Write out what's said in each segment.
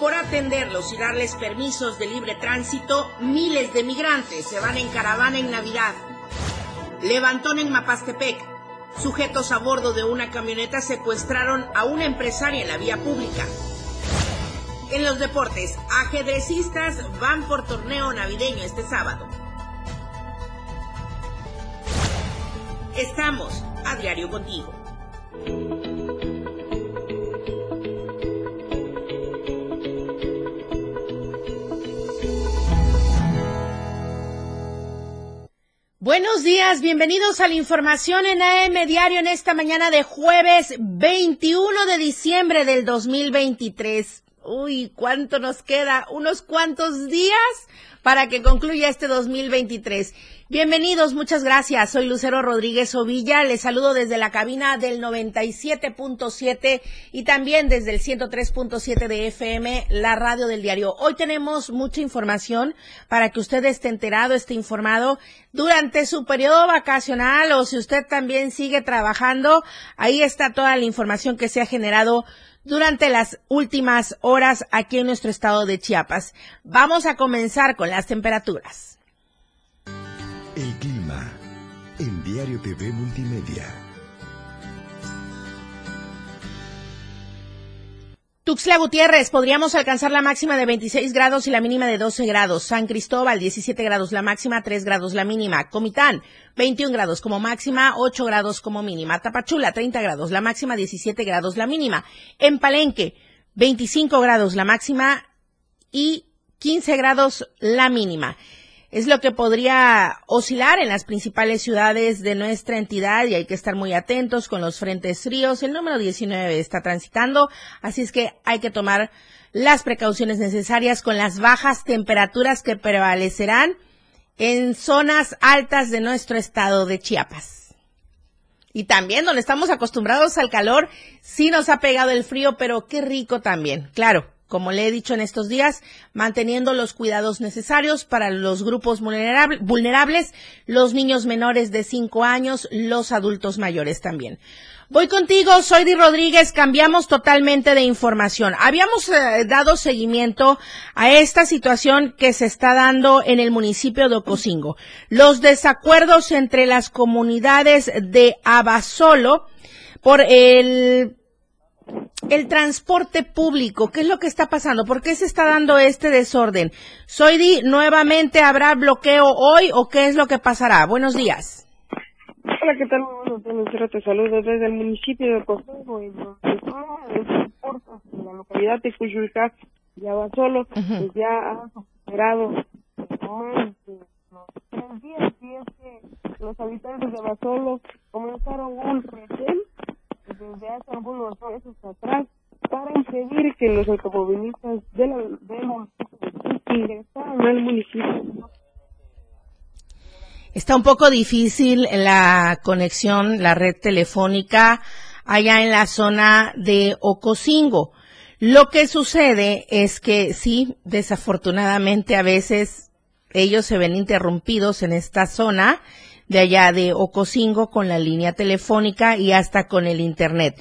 por atenderlos y darles permisos de libre tránsito, miles de migrantes se van en caravana en Navidad. Levantón en Mapastepec. Sujetos a bordo de una camioneta secuestraron a una empresaria en la vía pública. En los deportes, ajedrecistas van por torneo navideño este sábado. Estamos a diario contigo. Buenos días, bienvenidos a la información en AM Diario en esta mañana de jueves 21 de diciembre del 2023. Uy, ¿cuánto nos queda? Unos cuantos días para que concluya este 2023. Bienvenidos, muchas gracias. Soy Lucero Rodríguez Ovilla. Les saludo desde la cabina del 97.7 y también desde el 103.7 de FM, la radio del diario. Hoy tenemos mucha información para que usted esté enterado, esté informado durante su periodo vacacional o si usted también sigue trabajando. Ahí está toda la información que se ha generado durante las últimas horas aquí en nuestro estado de Chiapas. Vamos a comenzar con las temperaturas. El clima en Diario TV Multimedia. Tuxtla Gutiérrez, podríamos alcanzar la máxima de 26 grados y la mínima de 12 grados. San Cristóbal, 17 grados la máxima, 3 grados la mínima. Comitán, 21 grados como máxima, 8 grados como mínima. Tapachula, 30 grados la máxima, 17 grados la mínima. En Palenque, 25 grados la máxima y 15 grados la mínima es lo que podría oscilar en las principales ciudades de nuestra entidad y hay que estar muy atentos con los frentes fríos. El número 19 está transitando, así es que hay que tomar las precauciones necesarias con las bajas temperaturas que prevalecerán en zonas altas de nuestro estado de Chiapas. Y también donde estamos acostumbrados al calor, sí nos ha pegado el frío, pero qué rico también. Claro, como le he dicho en estos días, manteniendo los cuidados necesarios para los grupos vulnerables, los niños menores de 5 años, los adultos mayores también. Voy contigo, soy Di Rodríguez, cambiamos totalmente de información. Habíamos eh, dado seguimiento a esta situación que se está dando en el municipio de Ocosingo. Los desacuerdos entre las comunidades de Abasolo por el el transporte público, ¿qué es lo que está pasando? ¿Por qué se está dando este desorden? Soy nuevamente habrá bloqueo hoy o qué es lo que pasará? Buenos días. Hola, ¿qué tal? Buenos días, te saludo desde el municipio de Costeño y la localidad de Cuyulcá, ya va solo, pues ya ha superado los habitantes de Basolo comenzaron un retén desde hace algunos meses atrás para impedir que los automovilistas de la, de ingresaran al municipio. Está un poco difícil la conexión, la red telefónica allá en la zona de Ocosingo. Lo que sucede es que sí, desafortunadamente a veces ellos se ven interrumpidos en esta zona de allá de Ocosingo con la línea telefónica y hasta con el internet.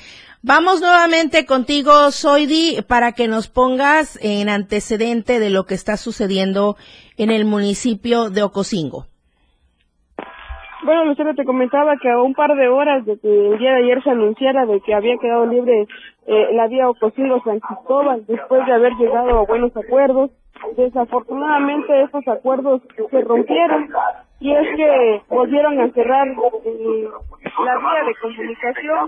Vamos nuevamente contigo, Soidi, para que nos pongas en antecedente de lo que está sucediendo en el municipio de Ocosingo. Bueno, Lucero, te comentaba que a un par de horas de que el día de ayer se anunciara de que había quedado libre eh, la vía Ocosingo-San Cristóbal, después de haber llegado a buenos acuerdos, desafortunadamente esos acuerdos se rompieron y es que volvieron a cerrar eh, la vía de comunicación,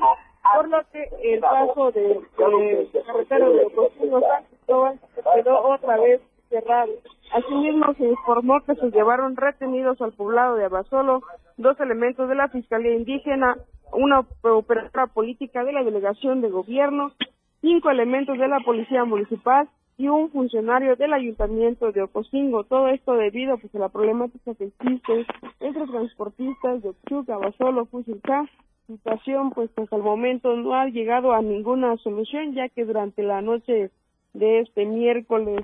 por lo que el paso de, de, carretera de Ocosingo San Cristóbal quedó otra vez cerrado. Asimismo, se informó que se llevaron retenidos al poblado de Abasolo dos elementos de la Fiscalía Indígena, una operadora política de la Delegación de Gobierno, cinco elementos de la Policía Municipal y un funcionario del Ayuntamiento de Ocosingo. Todo esto debido pues, a la problemática que existe entre transportistas de Ochuca, Abasolo, Fusilcá. Situación pues hasta el momento no ha llegado a ninguna solución ya que durante la noche de este miércoles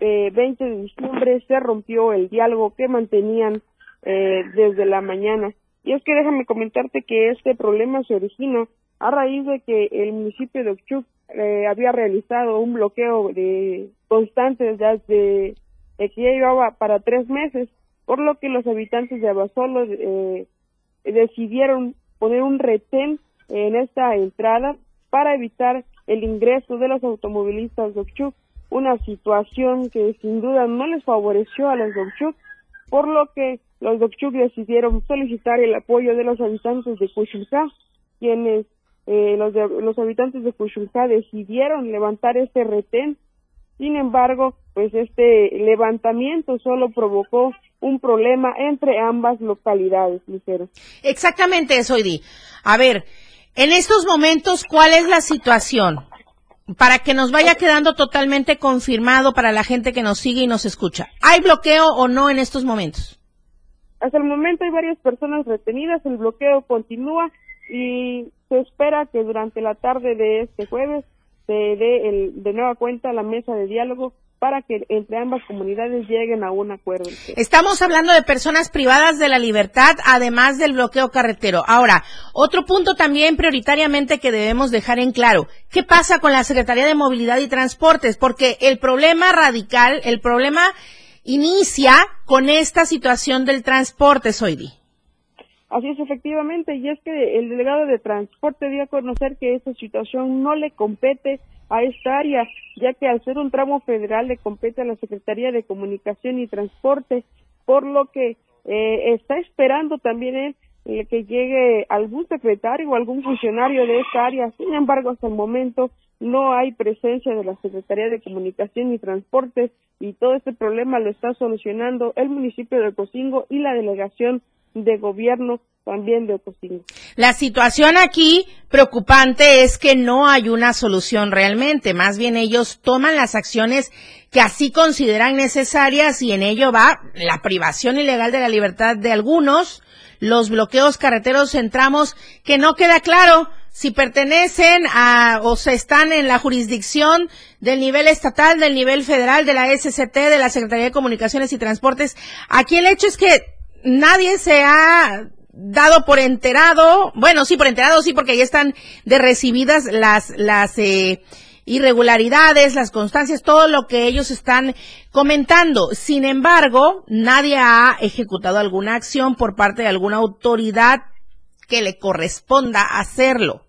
20 de diciembre se rompió el diálogo que mantenían eh, desde la mañana. Y es que déjame comentarte que este problema se originó a raíz de que el municipio de Ochuc eh, había realizado un bloqueo de constante desde que ya llevaba para tres meses, por lo que los habitantes de Abasolo eh, decidieron poner un retén en esta entrada para evitar el ingreso de los automovilistas de Okchuk, una situación que sin duda no les favoreció a los Okchuk, por lo que los Dokchuk decidieron solicitar el apoyo de los habitantes de Kushulka, quienes eh, los, los habitantes de Kushulka decidieron levantar este retén. Sin embargo, pues este levantamiento solo provocó un problema entre ambas localidades, Lucero. Exactamente, Soidi. A ver, en estos momentos, ¿cuál es la situación? Para que nos vaya quedando totalmente confirmado para la gente que nos sigue y nos escucha. ¿Hay bloqueo o no en estos momentos? Hasta el momento hay varias personas retenidas, el bloqueo continúa y se espera que durante la tarde de este jueves se dé el, de nueva cuenta la mesa de diálogo para que entre ambas comunidades lleguen a un acuerdo. Estamos hablando de personas privadas de la libertad, además del bloqueo carretero. Ahora, otro punto también prioritariamente que debemos dejar en claro, ¿qué pasa con la Secretaría de Movilidad y Transportes? Porque el problema radical, el problema inicia con esta situación del transporte, Soidi. Así es, efectivamente, y es que el delegado de transporte dio a conocer que esta situación no le compete a esta área, ya que al ser un tramo federal le compete a la Secretaría de Comunicación y Transporte, por lo que eh, está esperando también eh, que llegue algún secretario o algún funcionario de esta área. Sin embargo, hasta el momento no hay presencia de la Secretaría de Comunicación y Transportes y todo este problema lo está solucionando el municipio de Ocosingo y la delegación de gobierno también de. La situación aquí preocupante es que no hay una solución realmente, más bien ellos toman las acciones que así consideran necesarias y en ello va la privación ilegal de la libertad de algunos, los bloqueos carreteros en tramos que no queda claro si pertenecen a o se están en la jurisdicción del nivel estatal, del nivel federal, de la SCT, de la Secretaría de Comunicaciones y Transportes. Aquí el hecho es que nadie se ha dado por enterado, bueno, sí, por enterado, sí, porque ahí están de recibidas las, las eh, irregularidades, las constancias, todo lo que ellos están comentando. Sin embargo, nadie ha ejecutado alguna acción por parte de alguna autoridad que le corresponda hacerlo.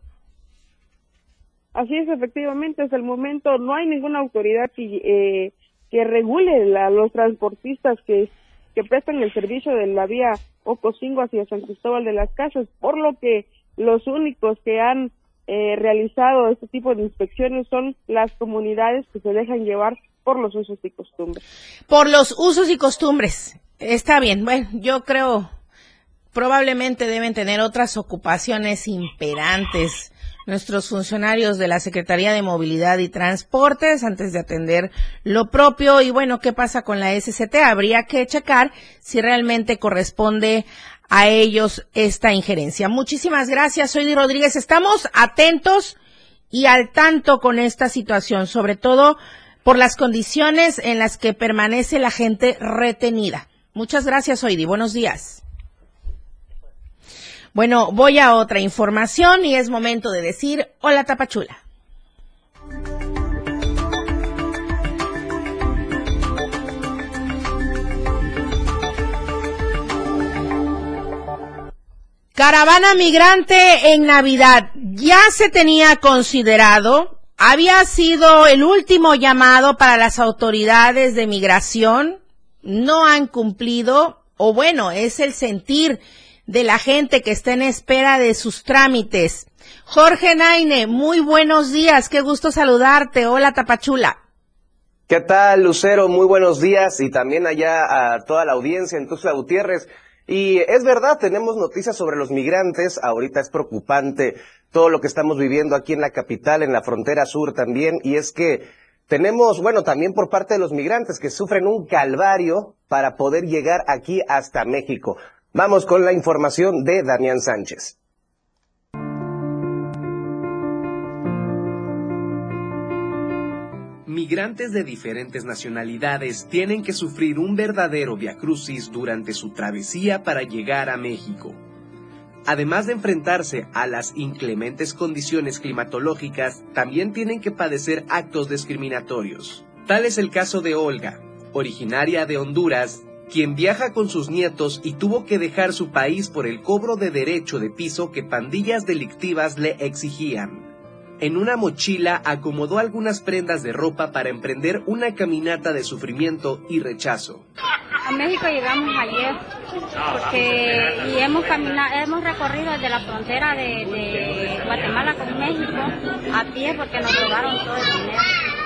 Así es, efectivamente, hasta el momento no hay ninguna autoridad que, eh, que regule a los transportistas que, que prestan el servicio de la vía Ocosingo hacia San Cristóbal de las Casas, por lo que los únicos que han eh, realizado este tipo de inspecciones son las comunidades que se dejan llevar por los usos y costumbres. Por los usos y costumbres. Está bien. Bueno, yo creo probablemente deben tener otras ocupaciones imperantes nuestros funcionarios de la Secretaría de Movilidad y Transportes antes de atender lo propio. Y bueno, ¿qué pasa con la SCT? Habría que checar si realmente corresponde a ellos esta injerencia. Muchísimas gracias, soy Di Rodríguez. Estamos atentos y al tanto con esta situación, sobre todo por las condiciones en las que permanece la gente retenida. Muchas gracias, Oidi. Buenos días. Bueno, voy a otra información y es momento de decir hola Tapachula. Caravana migrante en Navidad ya se tenía considerado, había sido el último llamado para las autoridades de migración, no han cumplido, o bueno, es el sentir de la gente que está en espera de sus trámites. Jorge Naine, muy buenos días, qué gusto saludarte. Hola Tapachula. ¿Qué tal, Lucero? Muy buenos días y también allá a toda la audiencia en Tuzla Gutiérrez. Y es verdad, tenemos noticias sobre los migrantes. Ahorita es preocupante todo lo que estamos viviendo aquí en la capital, en la frontera sur también. Y es que tenemos, bueno, también por parte de los migrantes que sufren un calvario para poder llegar aquí hasta México. Vamos con la información de Damián Sánchez. Migrantes de diferentes nacionalidades tienen que sufrir un verdadero viacrucis durante su travesía para llegar a México. además de enfrentarse a las inclementes condiciones climatológicas, también tienen que padecer actos discriminatorios. Tal es el caso de Olga, originaria de Honduras, quien viaja con sus nietos y tuvo que dejar su país por el cobro de derecho de piso que pandillas delictivas le exigían. En una mochila acomodó algunas prendas de ropa para emprender una caminata de sufrimiento y rechazo. A México llegamos ayer porque y hemos caminado, hemos recorrido desde la frontera de, de Guatemala con México a pie porque nos robaron todo el dinero.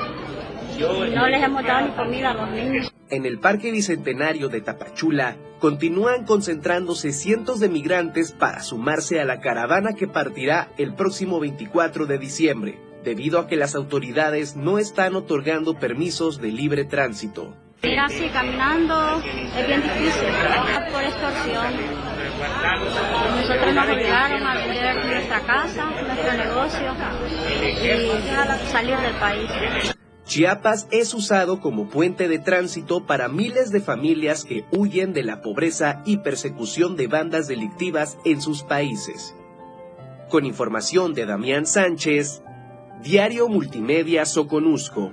No les hemos dado ni comida a los niños. En el Parque Bicentenario de Tapachula continúan concentrándose cientos de migrantes para sumarse a la caravana que partirá el próximo 24 de diciembre, debido a que las autoridades no están otorgando permisos de libre tránsito. Ir así caminando es bien difícil por extorsión. Nosotros nos obligaron a vender nuestra casa, nuestro negocio y salir del país. Chiapas es usado como puente de tránsito para miles de familias que huyen de la pobreza y persecución de bandas delictivas en sus países. Con información de Damián Sánchez, Diario Multimedia Soconusco.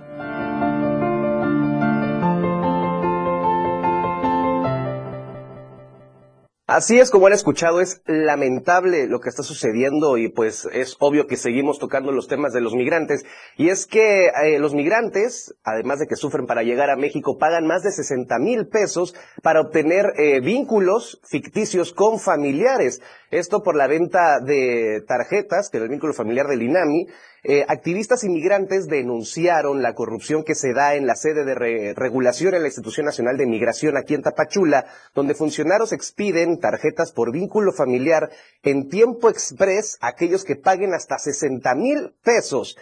Así es como han escuchado, es lamentable lo que está sucediendo y pues es obvio que seguimos tocando los temas de los migrantes. Y es que eh, los migrantes, además de que sufren para llegar a México, pagan más de 60 mil pesos para obtener eh, vínculos ficticios con familiares. Esto por la venta de tarjetas, que es el vínculo familiar del INAMI, eh, activistas inmigrantes denunciaron la corrupción que se da en la sede de regulación en la Institución Nacional de Migración aquí en Tapachula, donde funcionarios expiden tarjetas por vínculo familiar en tiempo express a aquellos que paguen hasta 60 mil pesos.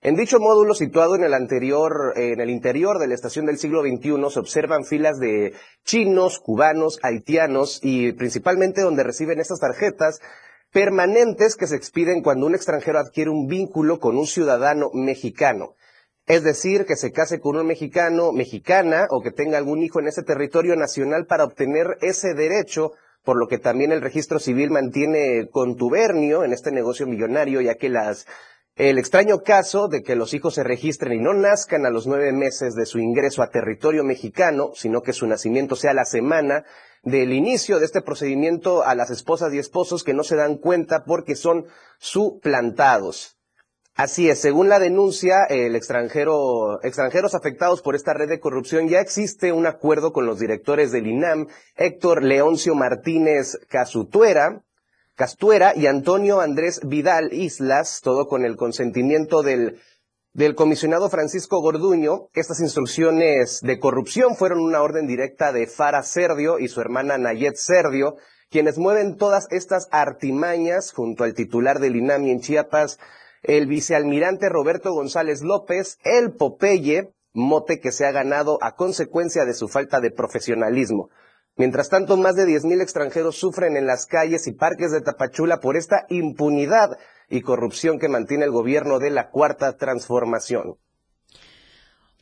En dicho módulo situado en el anterior, en el interior de la estación del siglo XXI, se observan filas de chinos, cubanos, haitianos y principalmente donde reciben estas tarjetas permanentes que se expiden cuando un extranjero adquiere un vínculo con un ciudadano mexicano. Es decir, que se case con un mexicano, mexicana o que tenga algún hijo en ese territorio nacional para obtener ese derecho, por lo que también el registro civil mantiene contubernio en este negocio millonario, ya que las el extraño caso de que los hijos se registren y no nazcan a los nueve meses de su ingreso a territorio mexicano, sino que su nacimiento sea la semana del inicio de este procedimiento a las esposas y esposos que no se dan cuenta porque son suplantados. Así es, según la denuncia, el extranjero, extranjeros afectados por esta red de corrupción ya existe un acuerdo con los directores del INAM, Héctor Leoncio Martínez Casutuera, Castuera y Antonio Andrés Vidal Islas, todo con el consentimiento del del comisionado Francisco Gorduño, estas instrucciones de corrupción fueron una orden directa de Fara Serdio y su hermana Nayet Serdio, quienes mueven todas estas artimañas junto al titular del INAMI en Chiapas, el vicealmirante Roberto González López, el Popeye, mote que se ha ganado a consecuencia de su falta de profesionalismo. Mientras tanto, más de 10.000 extranjeros sufren en las calles y parques de Tapachula por esta impunidad y corrupción que mantiene el gobierno de la Cuarta Transformación.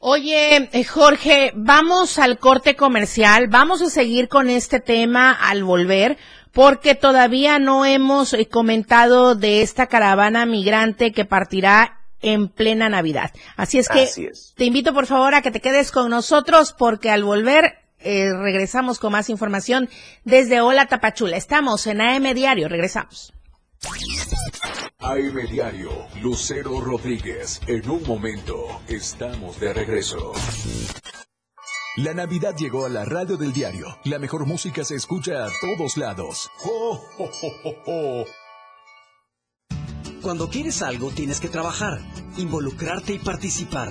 Oye, eh, Jorge, vamos al corte comercial, vamos a seguir con este tema al volver, porque todavía no hemos eh, comentado de esta caravana migrante que partirá en plena Navidad. Así es que te invito por favor a que te quedes con nosotros porque al volver eh, regresamos con más información desde Hola Tapachula. Estamos en AM Diario, regresamos. AM Diario, Lucero Rodríguez. En un momento, estamos de regreso. La Navidad llegó a la radio del diario. La mejor música se escucha a todos lados. Cuando quieres algo, tienes que trabajar, involucrarte y participar.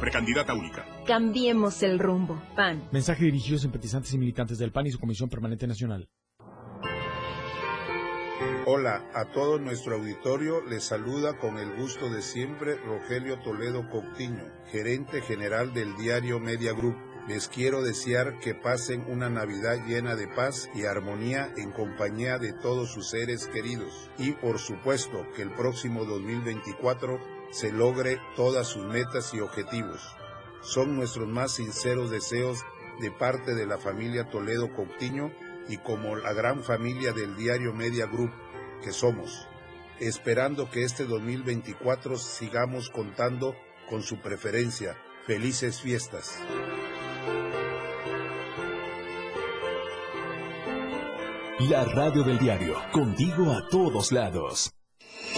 Precandidata única. Cambiemos el rumbo. PAN. Mensaje dirigido a simpatizantes y militantes del PAN y su Comisión Permanente Nacional. Hola, a todo nuestro auditorio les saluda con el gusto de siempre Rogelio Toledo Coutinho, gerente general del diario Media Group. Les quiero desear que pasen una Navidad llena de paz y armonía en compañía de todos sus seres queridos. Y por supuesto que el próximo 2024 se logre todas sus metas y objetivos. Son nuestros más sinceros deseos de parte de la familia Toledo Coutinho y como la gran familia del diario Media Group que somos, esperando que este 2024 sigamos contando con su preferencia. Felices fiestas. La radio del diario, contigo a todos lados.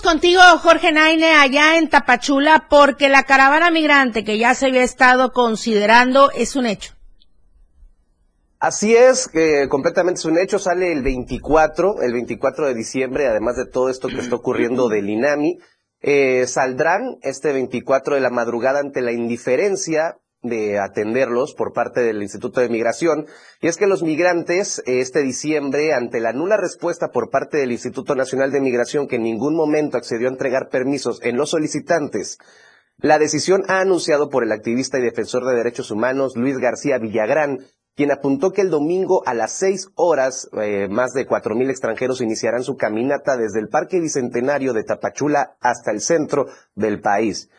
Contigo, Jorge Naine, allá en Tapachula, porque la caravana migrante que ya se había estado considerando es un hecho. Así es, que completamente es un hecho. Sale el 24, el 24 de diciembre, además de todo esto que está ocurriendo del INAMI. Eh, saldrán este 24 de la madrugada ante la indiferencia de atenderlos por parte del Instituto de Migración. Y es que los migrantes este diciembre, ante la nula respuesta por parte del Instituto Nacional de Migración, que en ningún momento accedió a entregar permisos en los solicitantes, la decisión ha anunciado por el activista y defensor de derechos humanos Luis García Villagrán, quien apuntó que el domingo a las seis horas eh, más de cuatro mil extranjeros iniciarán su caminata desde el Parque Bicentenario de Tapachula hasta el centro del país.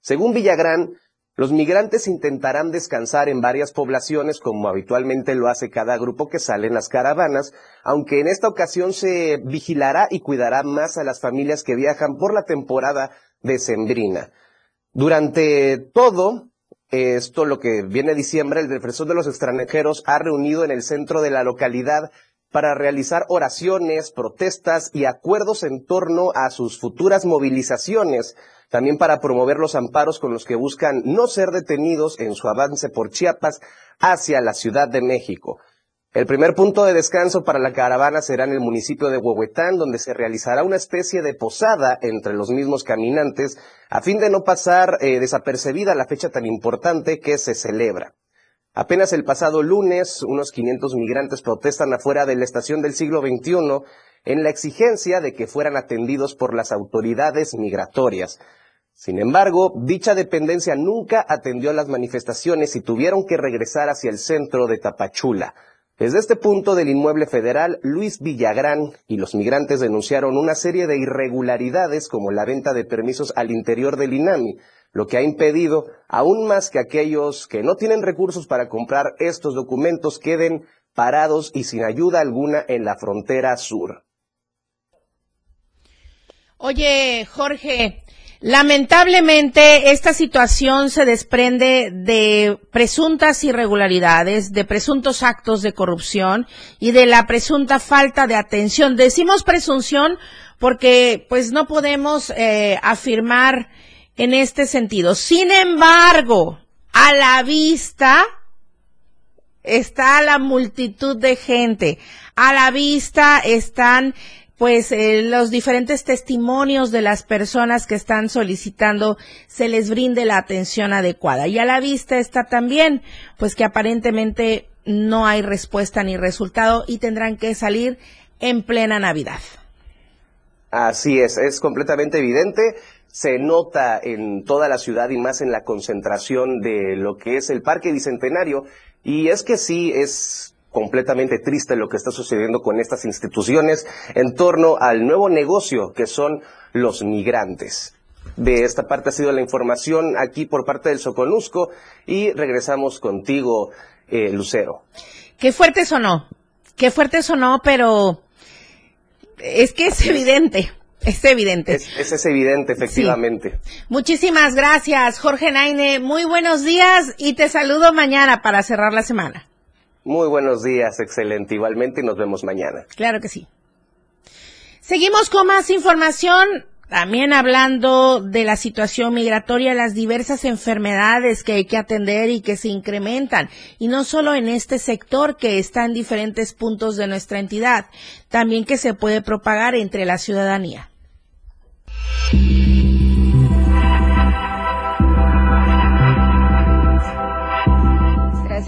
Según Villagrán, los migrantes intentarán descansar en varias poblaciones como habitualmente lo hace cada grupo que sale en las caravanas, aunque en esta ocasión se vigilará y cuidará más a las familias que viajan por la temporada decembrina. Durante todo esto, lo que viene diciembre, el defensor de los extranjeros ha reunido en el centro de la localidad para realizar oraciones, protestas y acuerdos en torno a sus futuras movilizaciones también para promover los amparos con los que buscan no ser detenidos en su avance por Chiapas hacia la Ciudad de México. El primer punto de descanso para la caravana será en el municipio de Huehuetán, donde se realizará una especie de posada entre los mismos caminantes, a fin de no pasar eh, desapercibida la fecha tan importante que se celebra. Apenas el pasado lunes, unos 500 migrantes protestan afuera de la estación del siglo XXI en la exigencia de que fueran atendidos por las autoridades migratorias. Sin embargo, dicha dependencia nunca atendió las manifestaciones y tuvieron que regresar hacia el centro de Tapachula. Desde este punto del inmueble federal, Luis Villagrán y los migrantes denunciaron una serie de irregularidades como la venta de permisos al interior del INAMI, lo que ha impedido aún más que aquellos que no tienen recursos para comprar estos documentos queden parados y sin ayuda alguna en la frontera sur. Oye, Jorge, Lamentablemente, esta situación se desprende de presuntas irregularidades, de presuntos actos de corrupción y de la presunta falta de atención. Decimos presunción porque pues no podemos eh, afirmar en este sentido. Sin embargo, a la vista está la multitud de gente. A la vista están pues eh, los diferentes testimonios de las personas que están solicitando se les brinde la atención adecuada. Y a la vista está también, pues que aparentemente no hay respuesta ni resultado y tendrán que salir en plena Navidad. Así es, es completamente evidente. Se nota en toda la ciudad y más en la concentración de lo que es el Parque Bicentenario. Y es que sí, es completamente triste lo que está sucediendo con estas instituciones en torno al nuevo negocio que son los migrantes. De esta parte ha sido la información aquí por parte del Soconusco y regresamos contigo, eh, Lucero. Qué fuerte sonó, qué fuerte sonó, pero es que es evidente. Es evidente. Es, es, evidente, efectivamente. Muchísimas gracias, Jorge Naine. Muy buenos días y te saludo mañana para cerrar la semana. Muy buenos días, excelente. Igualmente y nos vemos mañana. Claro que sí. Seguimos con más información. También hablando de la situación migratoria, las diversas enfermedades que hay que atender y que se incrementan. Y no solo en este sector que está en diferentes puntos de nuestra entidad, también que se puede propagar entre la ciudadanía.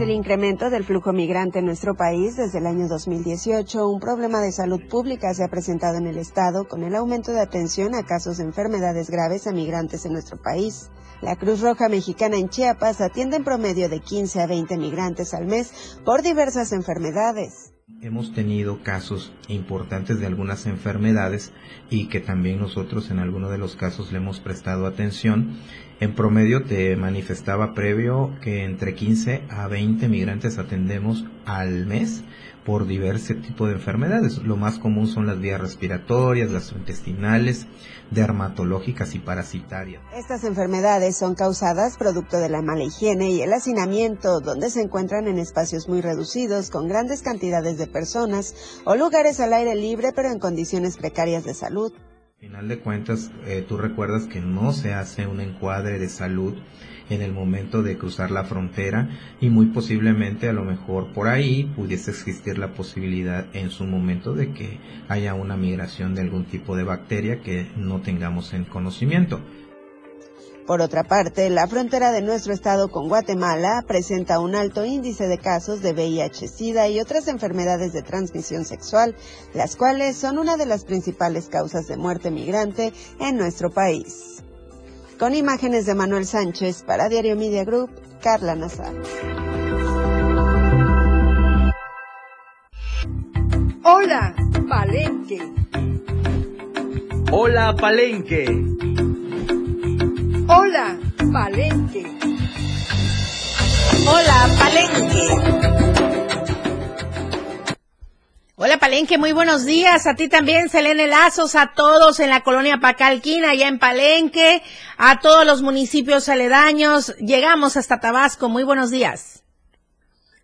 El incremento del flujo migrante en nuestro país desde el año 2018, un problema de salud pública se ha presentado en el Estado con el aumento de atención a casos de enfermedades graves a migrantes en nuestro país. La Cruz Roja Mexicana en Chiapas atiende en promedio de 15 a 20 migrantes al mes por diversas enfermedades. Hemos tenido casos importantes de algunas enfermedades y que también nosotros en algunos de los casos le hemos prestado atención en promedio te manifestaba previo que entre 15 a 20 migrantes atendemos al mes por diversos tipos de enfermedades. Lo más común son las vías respiratorias, gastrointestinales, dermatológicas y parasitarias. Estas enfermedades son causadas producto de la mala higiene y el hacinamiento, donde se encuentran en espacios muy reducidos con grandes cantidades de personas o lugares al aire libre pero en condiciones precarias de salud final de cuentas, eh, tú recuerdas que no se hace un encuadre de salud en el momento de cruzar la frontera y muy posiblemente a lo mejor por ahí pudiese existir la posibilidad en su momento de que haya una migración de algún tipo de bacteria que no tengamos en conocimiento. Por otra parte, la frontera de nuestro estado con Guatemala presenta un alto índice de casos de VIH, SIDA y otras enfermedades de transmisión sexual, las cuales son una de las principales causas de muerte migrante en nuestro país. Con imágenes de Manuel Sánchez para Diario Media Group, Carla Nazar. Hola, Palenque. Hola, Palenque. Hola, Palenque. Hola, Palenque. Hola Palenque, muy buenos días. A ti también, Selene Lazos, a todos en la colonia Pacalquina, allá en Palenque, a todos los municipios aledaños. Llegamos hasta Tabasco. Muy buenos días.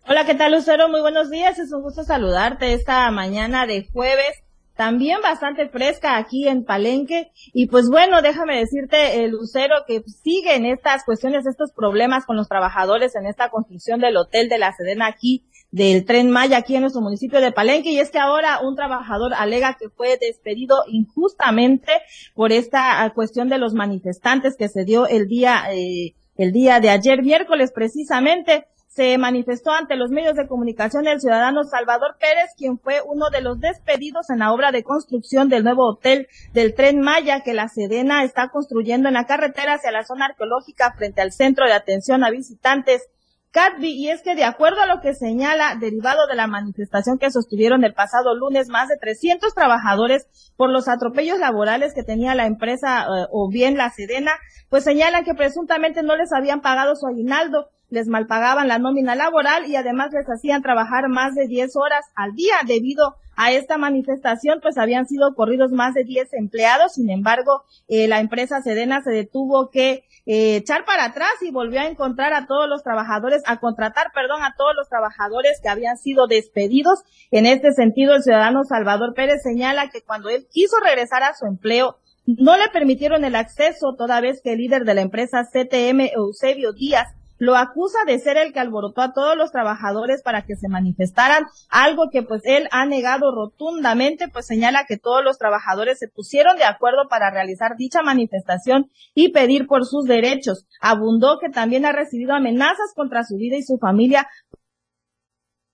Hola, ¿qué tal, Lucero? Muy buenos días. Es un gusto saludarte esta mañana de jueves también bastante fresca aquí en Palenque. Y pues bueno, déjame decirte, el Lucero, que siguen estas cuestiones, estos problemas con los trabajadores en esta construcción del hotel de la Sedena aquí, del tren Maya aquí en nuestro municipio de Palenque. Y es que ahora un trabajador alega que fue despedido injustamente por esta ah, cuestión de los manifestantes que se dio el día, eh, el día de ayer miércoles precisamente se manifestó ante los medios de comunicación el ciudadano Salvador Pérez, quien fue uno de los despedidos en la obra de construcción del nuevo hotel del tren Maya que la Sedena está construyendo en la carretera hacia la zona arqueológica frente al centro de atención a visitantes Catby, y es que de acuerdo a lo que señala, derivado de la manifestación que sostuvieron el pasado lunes, más de 300 trabajadores por los atropellos laborales que tenía la empresa eh, o bien la Sedena, pues señalan que presuntamente no les habían pagado su aguinaldo les malpagaban la nómina laboral y además les hacían trabajar más de 10 horas al día. Debido a esta manifestación, pues habían sido corridos más de 10 empleados. Sin embargo, eh, la empresa Sedena se detuvo que eh, echar para atrás y volvió a encontrar a todos los trabajadores, a contratar, perdón, a todos los trabajadores que habían sido despedidos. En este sentido, el ciudadano Salvador Pérez señala que cuando él quiso regresar a su empleo, no le permitieron el acceso toda vez que el líder de la empresa CTM, Eusebio Díaz, lo acusa de ser el que alborotó a todos los trabajadores para que se manifestaran, algo que pues él ha negado rotundamente, pues señala que todos los trabajadores se pusieron de acuerdo para realizar dicha manifestación y pedir por sus derechos. Abundó que también ha recibido amenazas contra su vida y su familia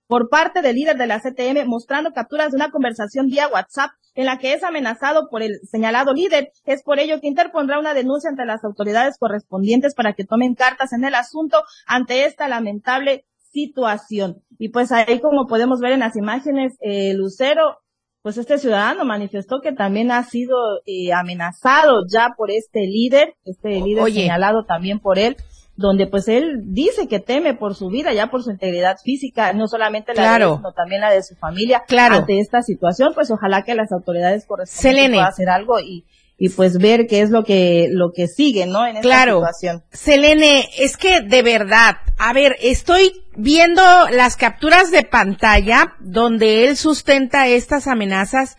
por parte del líder de la CTM mostrando capturas de una conversación vía WhatsApp en la que es amenazado por el señalado líder. Es por ello que interpondrá una denuncia ante las autoridades correspondientes para que tomen cartas en el asunto ante esta lamentable situación. Y pues ahí como podemos ver en las imágenes, eh, Lucero, pues este ciudadano manifestó que también ha sido eh, amenazado ya por este líder, este líder señalado también por él donde pues él dice que teme por su vida, ya por su integridad física, no solamente la de él, sino también la de su familia. Claro. Ante esta situación, pues ojalá que las autoridades correspondientes puedan hacer algo y, y pues ver qué es lo que, lo que sigue, ¿no? En esta claro. situación. Selene, es que de verdad, a ver, estoy viendo las capturas de pantalla donde él sustenta estas amenazas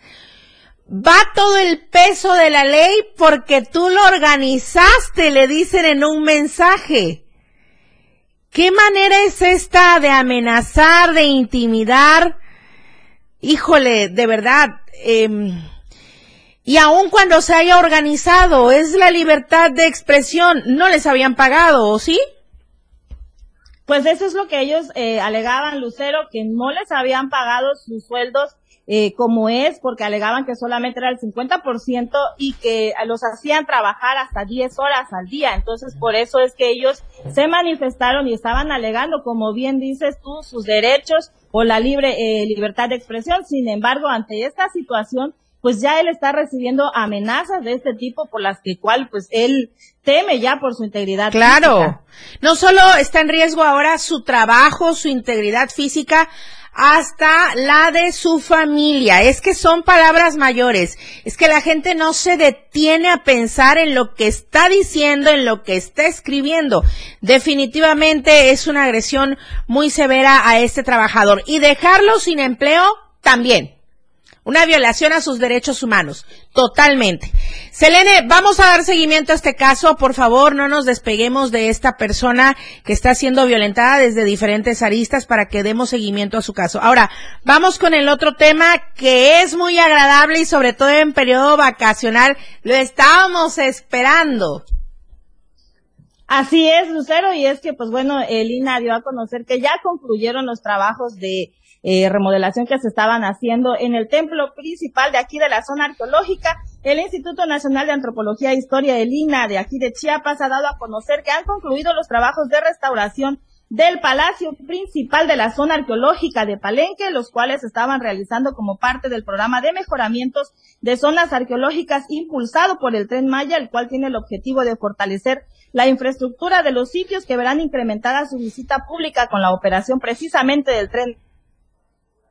va todo el peso de la ley porque tú lo organizaste, le dicen en un mensaje. ¿Qué manera es esta de amenazar, de intimidar? Híjole, de verdad. Eh, y aun cuando se haya organizado, es la libertad de expresión. No les habían pagado, ¿o sí? Pues eso es lo que ellos eh, alegaban, Lucero, que no les habían pagado sus sueldos eh, como es, porque alegaban que solamente era el 50% y que los hacían trabajar hasta 10 horas al día. Entonces, por eso es que ellos se manifestaron y estaban alegando, como bien dices tú, sus derechos o la libre eh, libertad de expresión. Sin embargo, ante esta situación, pues ya él está recibiendo amenazas de este tipo por las que cual pues él teme ya por su integridad claro. No solo está en riesgo ahora su trabajo, su integridad física, hasta la de su familia. Es que son palabras mayores. Es que la gente no se detiene a pensar en lo que está diciendo, en lo que está escribiendo. Definitivamente es una agresión muy severa a este trabajador. Y dejarlo sin empleo también. Una violación a sus derechos humanos. Totalmente. Selene, vamos a dar seguimiento a este caso. Por favor, no nos despeguemos de esta persona que está siendo violentada desde diferentes aristas para que demos seguimiento a su caso. Ahora, vamos con el otro tema que es muy agradable y sobre todo en periodo vacacional. Lo estábamos esperando. Así es, Lucero, y es que, pues bueno, el INA dio a conocer que ya concluyeron los trabajos de eh, remodelación que se estaban haciendo en el templo principal de aquí de la zona arqueológica. El Instituto Nacional de Antropología e Historia, el INA, de aquí de Chiapas, ha dado a conocer que han concluido los trabajos de restauración del Palacio Principal de la Zona Arqueológica de Palenque, los cuales estaban realizando como parte del programa de mejoramientos de zonas arqueológicas impulsado por el Tren Maya, el cual tiene el objetivo de fortalecer la infraestructura de los sitios que verán incrementada su visita pública con la operación precisamente del Tren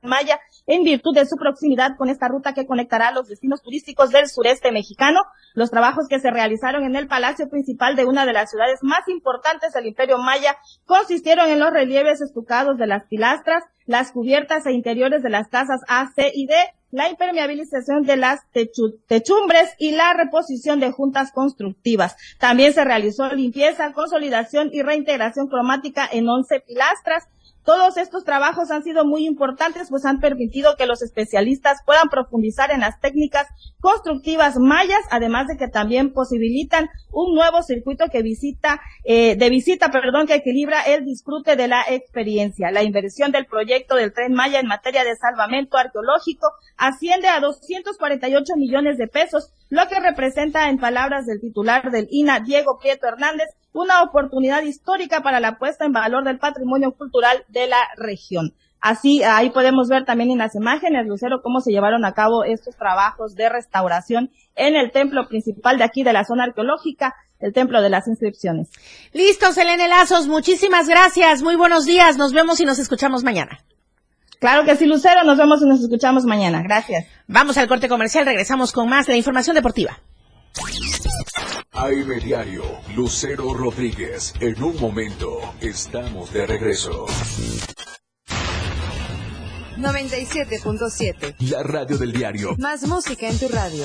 Maya en virtud de su proximidad con esta ruta que conectará los destinos turísticos del sureste mexicano. Los trabajos que se realizaron en el palacio principal de una de las ciudades más importantes del imperio maya consistieron en los relieves estucados de las pilastras, las cubiertas e interiores de las casas A, C y D, la impermeabilización de las techumbres y la reposición de juntas constructivas. También se realizó limpieza, consolidación y reintegración cromática en 11 pilastras, todos estos trabajos han sido muy importantes, pues han permitido que los especialistas puedan profundizar en las técnicas constructivas mayas, además de que también posibilitan un nuevo circuito que visita, eh, de visita, perdón, que equilibra el disfrute de la experiencia. La inversión del proyecto del Tren Maya en materia de salvamento arqueológico asciende a 248 millones de pesos, lo que representa, en palabras del titular del INA, Diego Prieto Hernández, una oportunidad histórica para la puesta en valor del patrimonio cultural de la región. Así, ahí podemos ver también en las imágenes, Lucero, cómo se llevaron a cabo estos trabajos de restauración en el templo principal de aquí de la zona arqueológica, el templo de las inscripciones. Listo, Selene Lazos, muchísimas gracias, muy buenos días, nos vemos y nos escuchamos mañana. Claro que sí, Lucero, nos vemos y nos escuchamos mañana. Gracias. Vamos al corte comercial, regresamos con más de la información deportiva. AM Diario, Lucero Rodríguez. En un momento, estamos de regreso. 97.7. La radio del diario. Más música en tu radio.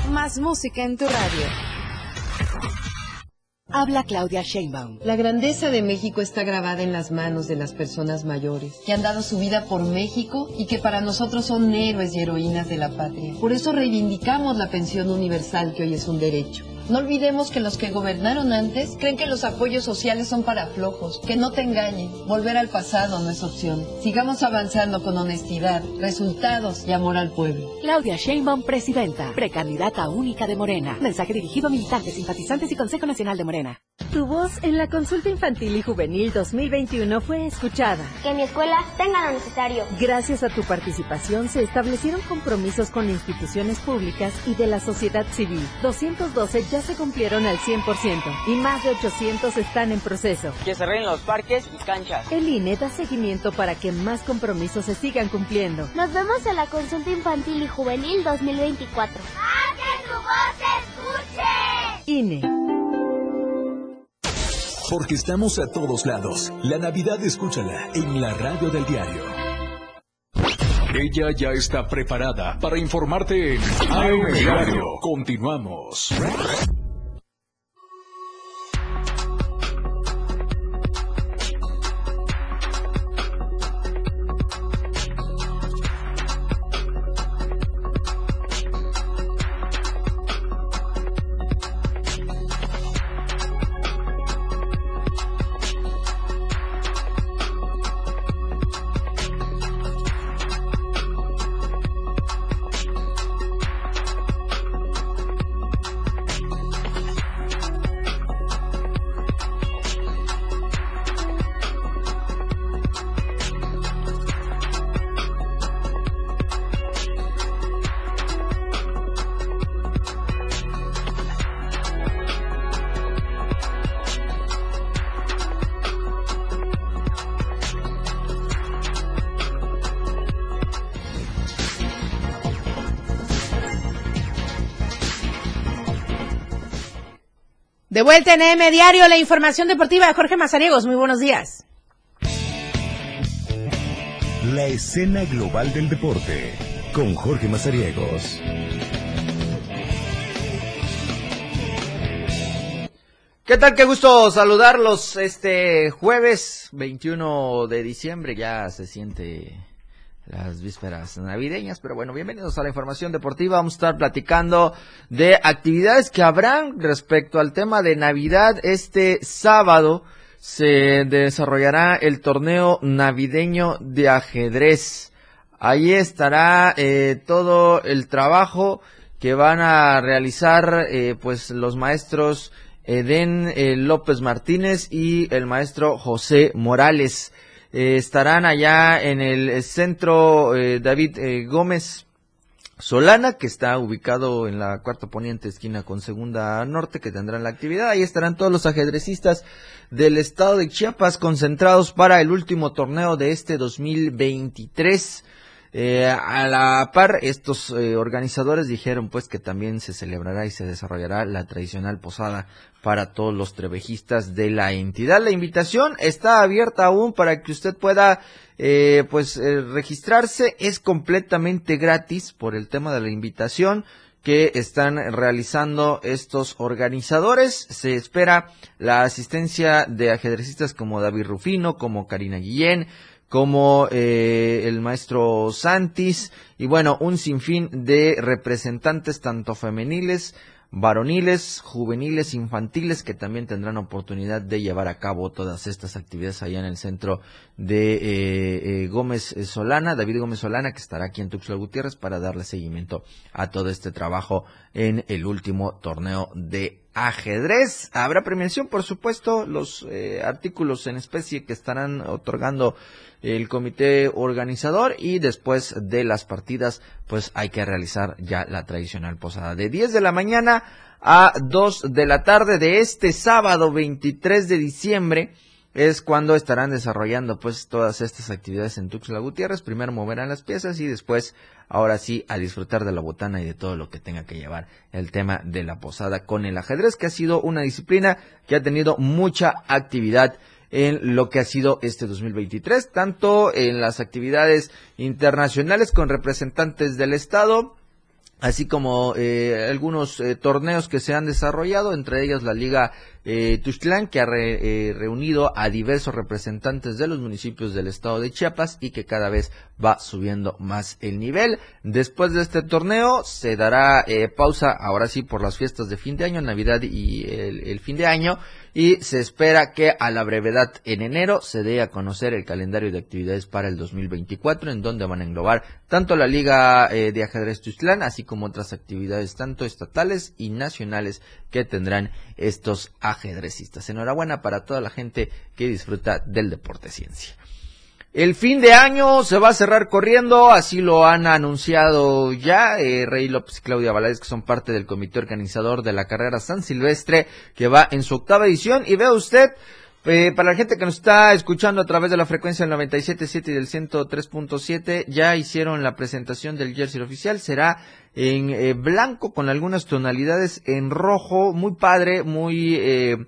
Más música en tu radio. Habla Claudia Sheinbaum. La grandeza de México está grabada en las manos de las personas mayores, que han dado su vida por México y que para nosotros son héroes y heroínas de la patria. Por eso reivindicamos la pensión universal que hoy es un derecho. No olvidemos que los que gobernaron antes creen que los apoyos sociales son para flojos, que no te engañen. Volver al pasado no es opción. Sigamos avanzando con honestidad, resultados y amor al pueblo. Claudia Sheinbaum, presidenta, precandidata única de Morena. Mensaje dirigido a militantes, simpatizantes y Consejo Nacional de Morena. Tu voz en la consulta infantil y juvenil 2021 fue escuchada. Que mi escuela tenga lo necesario. Gracias a tu participación se establecieron compromisos con instituciones públicas y de la sociedad civil. 212 ya se cumplieron al 100% y más de 800 están en proceso. Que se los parques y canchas. El INE da seguimiento para que más compromisos se sigan cumpliendo. Nos vemos en la consulta infantil y juvenil 2024. ¡A que tu voz se escuche! INE. Porque estamos a todos lados. La Navidad escúchala en la radio del diario. Ella ya está preparada para informarte en AM Diario. Continuamos. De vuelta en M Diario, la información deportiva de Jorge Mazariegos. Muy buenos días. La escena global del deporte con Jorge Mazariegos. ¿Qué tal? Qué gusto saludarlos este jueves 21 de diciembre. Ya se siente las vísperas navideñas, pero bueno, bienvenidos a la información deportiva. Vamos a estar platicando de actividades que habrán respecto al tema de Navidad. Este sábado se desarrollará el torneo navideño de ajedrez. Ahí estará eh, todo el trabajo que van a realizar eh, pues los maestros Eden eh, López Martínez y el maestro José Morales. Eh, estarán allá en el centro eh, David eh, Gómez Solana, que está ubicado en la cuarta poniente esquina con segunda norte, que tendrán la actividad. Ahí estarán todos los ajedrecistas del estado de Chiapas concentrados para el último torneo de este 2023. Eh, a la par, estos eh, organizadores dijeron pues que también se celebrará y se desarrollará la tradicional posada para todos los trevejistas de la entidad. La invitación está abierta aún para que usted pueda eh, pues registrarse. Es completamente gratis por el tema de la invitación que están realizando estos organizadores. Se espera la asistencia de ajedrecistas como David Rufino, como Karina Guillén, como eh, el maestro Santis y bueno, un sinfín de representantes tanto femeniles, varoniles, juveniles, infantiles que también tendrán oportunidad de llevar a cabo todas estas actividades allá en el centro de eh, eh, Gómez Solana, David Gómez Solana, que estará aquí en Tuxtla Gutiérrez para darle seguimiento a todo este trabajo en el último torneo de ajedrez. Habrá premiación, por supuesto, los eh, artículos en especie que estarán otorgando el comité organizador y después de las partidas pues hay que realizar ya la tradicional posada de 10 de la mañana a 2 de la tarde de este sábado 23 de diciembre es cuando estarán desarrollando pues todas estas actividades en Tuxtla Gutiérrez. Primero moverán las piezas y después, ahora sí, a disfrutar de la botana y de todo lo que tenga que llevar el tema de la posada con el ajedrez, que ha sido una disciplina que ha tenido mucha actividad en lo que ha sido este 2023, tanto en las actividades internacionales con representantes del Estado, así como eh, algunos eh, torneos que se han desarrollado, entre ellas la Liga eh, que ha eh, reunido a diversos representantes de los municipios del estado de Chiapas y que cada vez va subiendo más el nivel. Después de este torneo se dará pausa, ahora sí, por las fiestas de fin de año, Navidad y el fin de año y se espera que a la brevedad en enero se dé a conocer el calendario de actividades para el 2024 en donde van a englobar tanto la Liga eh, de Ajedrez Tuzlán así como otras actividades tanto estatales y nacionales que tendrán estos ajedrecistas. Enhorabuena para toda la gente que disfruta del deporte ciencia. El fin de año se va a cerrar corriendo, así lo han anunciado ya eh, Rey López y Claudia Valadez, que son parte del comité organizador de la carrera San Silvestre, que va en su octava edición. Y vea usted, eh, para la gente que nos está escuchando a través de la frecuencia del 97.7 y del 103.7, ya hicieron la presentación del jersey oficial. Será en eh, blanco con algunas tonalidades en rojo, muy padre, muy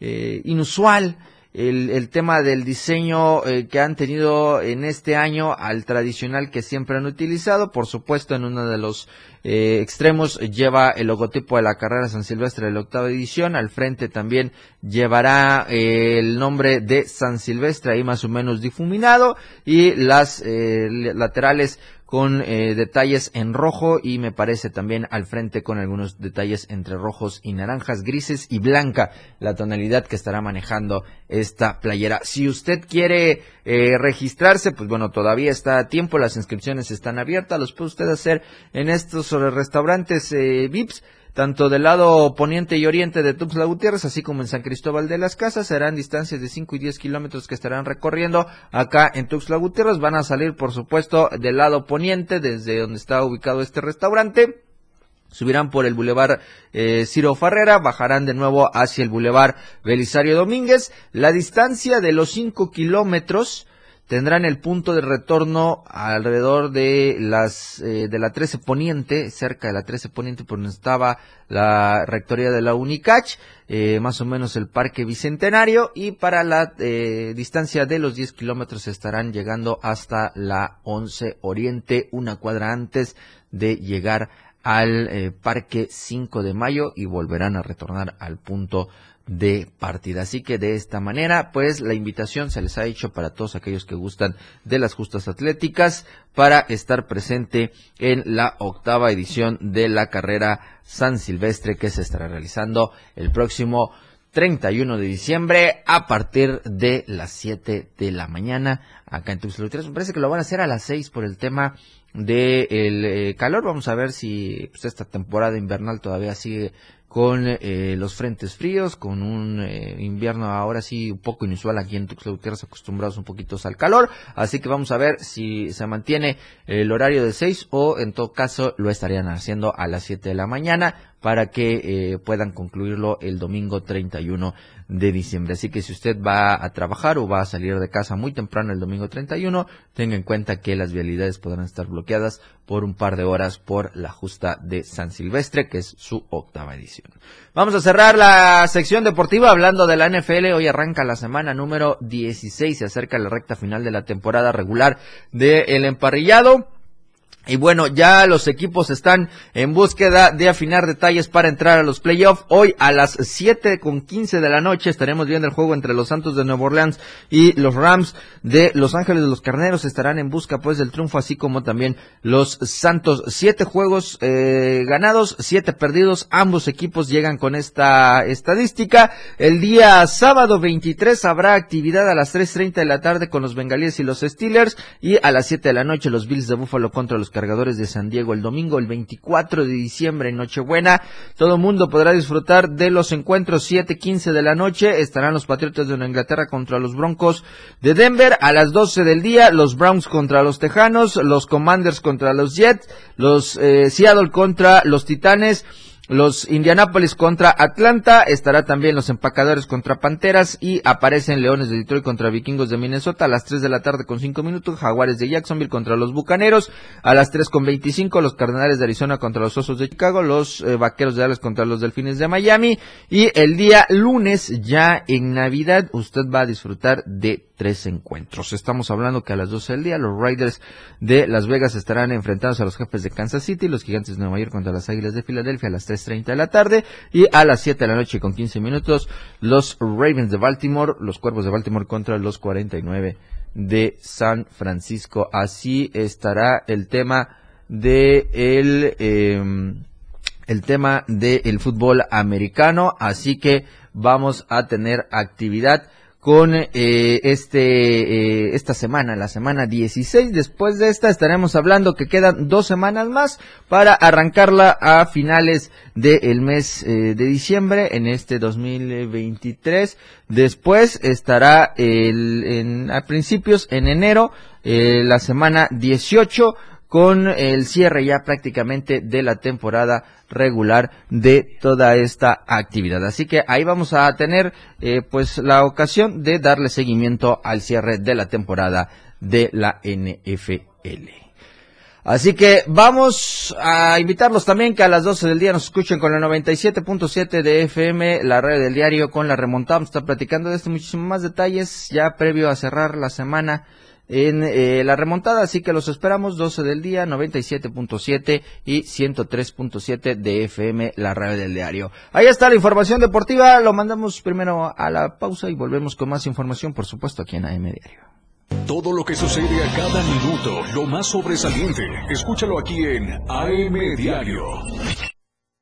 inusual el, el tema del diseño eh, que han tenido en este año al tradicional que siempre han utilizado. Por supuesto, en uno de los eh, extremos lleva el logotipo de la carrera San Silvestre de la octava edición. Al frente también llevará eh, el nombre de San Silvestre ahí más o menos difuminado y las laterales con eh, detalles en rojo y me parece también al frente con algunos detalles entre rojos y naranjas, grises y blanca, la tonalidad que estará manejando esta playera. Si usted quiere eh, registrarse, pues bueno, todavía está a tiempo, las inscripciones están abiertas, los puede usted hacer en estos restaurantes eh, VIPs tanto del lado poniente y oriente de Tuxtla Gutiérrez, así como en San Cristóbal de las Casas, serán distancias de 5 y 10 kilómetros que estarán recorriendo acá en Tuxtla Gutiérrez. Van a salir, por supuesto, del lado poniente, desde donde está ubicado este restaurante subirán por el bulevar eh, Ciro Farrera, bajarán de nuevo hacia el bulevar Belisario Domínguez. La distancia de los 5 kilómetros tendrán el punto de retorno alrededor de las eh, de la 13 Poniente, cerca de la 13 Poniente por donde estaba la rectoría de la Unicach, eh, más o menos el Parque Bicentenario y para la eh, distancia de los 10 kilómetros estarán llegando hasta la 11 Oriente, una cuadra antes de llegar al Parque 5 de Mayo y volverán a retornar al punto de partida. Así que de esta manera, pues la invitación se les ha hecho para todos aquellos que gustan de las justas atléticas para estar presente en la octava edición de la carrera San Silvestre que se estará realizando el próximo 31 de diciembre a partir de las 7 de la mañana acá en Tuxtla Me parece que lo van a hacer a las 6 por el tema del de eh, calor. Vamos a ver si pues, esta temporada invernal todavía sigue con eh, los frentes fríos, con un eh, invierno ahora sí un poco inusual aquí en Tuxtla Gutiérrez, acostumbrados un poquito al calor, así que vamos a ver si se mantiene el horario de 6 o en todo caso lo estarían haciendo a las 7 de la mañana para que eh, puedan concluirlo el domingo 31 de diciembre. Así que si usted va a trabajar o va a salir de casa muy temprano el domingo 31, tenga en cuenta que las vialidades podrán estar bloqueadas por un par de horas por la justa de San Silvestre, que es su octava edición. Vamos a cerrar la sección deportiva hablando de la NFL. Hoy arranca la semana número 16, se acerca la recta final de la temporada regular del emparrillado. Y bueno, ya los equipos están en búsqueda de afinar detalles para entrar a los playoffs. Hoy a las 7 con 15 de la noche estaremos viendo el juego entre los Santos de Nueva Orleans y los Rams de Los Ángeles de los Carneros. Estarán en busca pues del triunfo, así como también los Santos. Siete juegos eh, ganados, siete perdidos. Ambos equipos llegan con esta estadística. El día sábado 23 habrá actividad a las 3.30 de la tarde con los Bengalíes y los Steelers. Y a las 7 de la noche los Bills de Buffalo contra los cargadores de San Diego el domingo, el 24 de diciembre, en Nochebuena. Todo mundo podrá disfrutar de los encuentros 7-15 de la noche. Estarán los Patriotas de Inglaterra contra los Broncos de Denver. A las 12 del día, los Browns contra los Tejanos, los Commanders contra los Jets, los eh, Seattle contra los Titanes los Indianapolis contra Atlanta, estará también los empacadores contra Panteras y aparecen Leones de Detroit contra Vikingos de Minnesota a las 3 de la tarde con 5 minutos, Jaguares de Jacksonville contra los Bucaneros, a las 3 con 25 los Cardenales de Arizona contra los Osos de Chicago, los eh, Vaqueros de Dallas contra los Delfines de Miami y el día lunes ya en Navidad usted va a disfrutar de tres encuentros. Estamos hablando que a las 12 del día los Raiders de Las Vegas estarán enfrentados a los jefes de Kansas City, los Gigantes de Nueva York contra las Águilas de Filadelfia a las 3.30 de la tarde y a las 7 de la noche con 15 minutos los Ravens de Baltimore, los Cuervos de Baltimore contra los 49 de San Francisco. Así estará el tema de el, em, el tema del fútbol americano, así que vamos a tener actividad con eh, este eh, esta semana, la semana 16. Después de esta estaremos hablando que quedan dos semanas más para arrancarla a finales del mes eh, de diciembre en este 2023. Después estará el, en, a principios en enero la semana 18 con el cierre ya prácticamente de la temporada regular de toda esta actividad. Así que ahí vamos a tener eh, pues la ocasión de darle seguimiento al cierre de la temporada de la NFL. Así que vamos a invitarlos también que a las 12 del día nos escuchen con el 97.7 de FM, la radio del diario con la remontada. Vamos a estar platicando de esto muchísimos más detalles ya previo a cerrar la semana en eh, la remontada, así que los esperamos 12 del día, 97.7 y 103.7 de FM, la radio del diario. Ahí está la información deportiva, lo mandamos primero a la pausa y volvemos con más información, por supuesto, aquí en AM Diario. Todo lo que sucede a cada minuto, lo más sobresaliente, escúchalo aquí en AM Diario.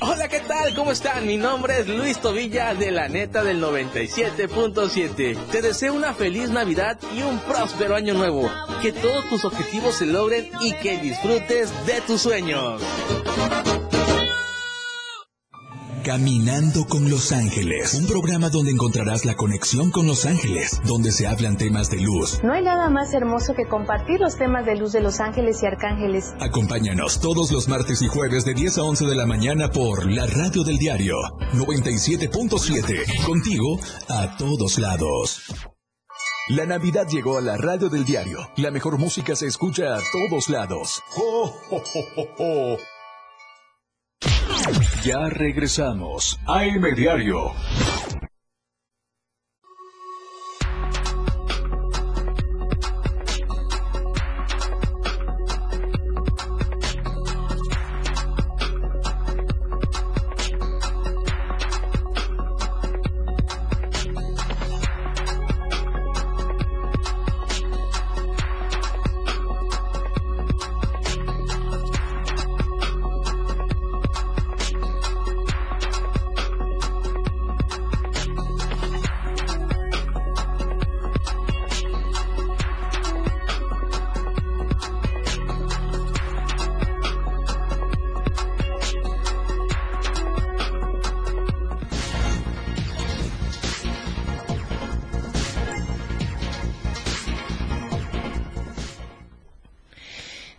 Hola, ¿qué tal? ¿Cómo están? Mi nombre es Luis Tobilla de la neta del 97.7. Te deseo una feliz Navidad y un próspero año nuevo. Que todos tus objetivos se logren y que disfrutes de tus sueños. Caminando con Los Ángeles, un programa donde encontrarás la conexión con Los Ángeles, donde se hablan temas de luz. No hay nada más hermoso que compartir los temas de luz de Los Ángeles y Arcángeles. Acompáñanos todos los martes y jueves de 10 a 11 de la mañana por la radio del diario 97.7, contigo a todos lados. La Navidad llegó a la radio del diario. La mejor música se escucha a todos lados. Ya regresamos. AM Diario.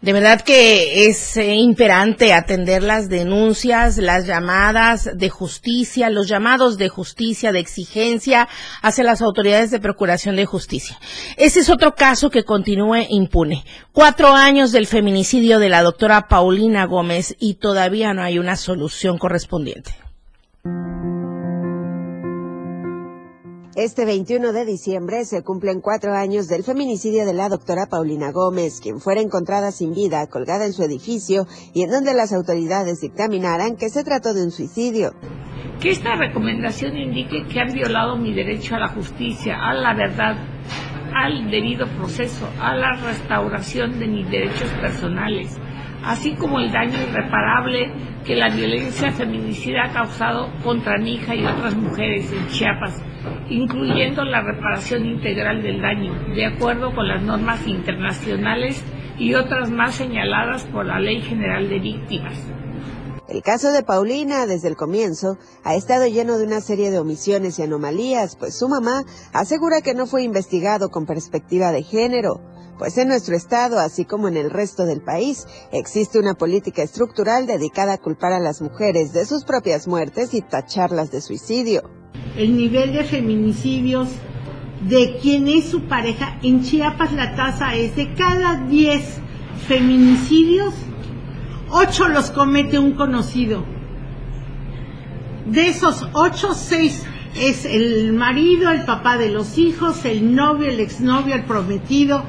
De verdad que es eh, imperante atender las denuncias, las llamadas de justicia, los llamados de justicia, de exigencia hacia las autoridades de procuración de justicia. Ese es otro caso que continúe impune. Cuatro años del feminicidio de la doctora Paulina Gómez y todavía no hay una solución correspondiente. Este 21 de diciembre se cumplen cuatro años del feminicidio de la doctora Paulina Gómez, quien fuera encontrada sin vida, colgada en su edificio y en donde las autoridades dictaminaran que se trató de un suicidio. Que esta recomendación indique que han violado mi derecho a la justicia, a la verdad, al debido proceso, a la restauración de mis derechos personales, así como el daño irreparable que la violencia feminicida ha causado contra mi y otras mujeres en Chiapas incluyendo la reparación integral del daño, de acuerdo con las normas internacionales y otras más señaladas por la Ley General de Víctimas. El caso de Paulina, desde el comienzo, ha estado lleno de una serie de omisiones y anomalías, pues su mamá asegura que no fue investigado con perspectiva de género, pues en nuestro estado, así como en el resto del país, existe una política estructural dedicada a culpar a las mujeres de sus propias muertes y tacharlas de suicidio el nivel de feminicidios de quien es su pareja. En Chiapas la tasa es de cada 10 feminicidios, 8 los comete un conocido. De esos 8, 6 es el marido, el papá de los hijos, el novio, el exnovio, el prometido,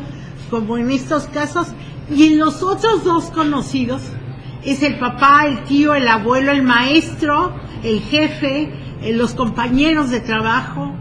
como en estos casos. Y en los otros dos conocidos es el papá, el tío, el abuelo, el maestro, el jefe, en los compañeros de trabajo,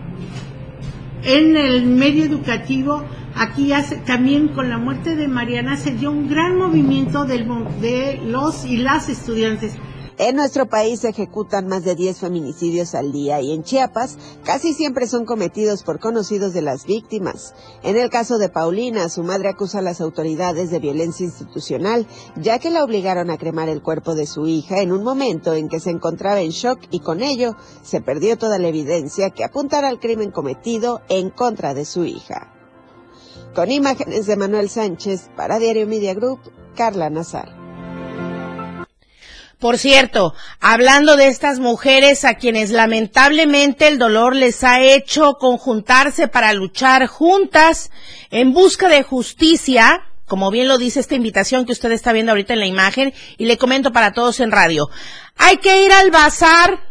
en el medio educativo, aquí hace, también con la muerte de Mariana se dio un gran movimiento de los y las estudiantes. En nuestro país se ejecutan más de 10 feminicidios al día y en Chiapas casi siempre son cometidos por conocidos de las víctimas. En el caso de Paulina, su madre acusa a las autoridades de violencia institucional, ya que la obligaron a cremar el cuerpo de su hija en un momento en que se encontraba en shock y con ello se perdió toda la evidencia que apuntara al crimen cometido en contra de su hija. Con imágenes de Manuel Sánchez para Diario Media Group, Carla Nazar. Por cierto, hablando de estas mujeres a quienes lamentablemente el dolor les ha hecho conjuntarse para luchar juntas en busca de justicia, como bien lo dice esta invitación que usted está viendo ahorita en la imagen, y le comento para todos en radio. Hay que ir al bazar,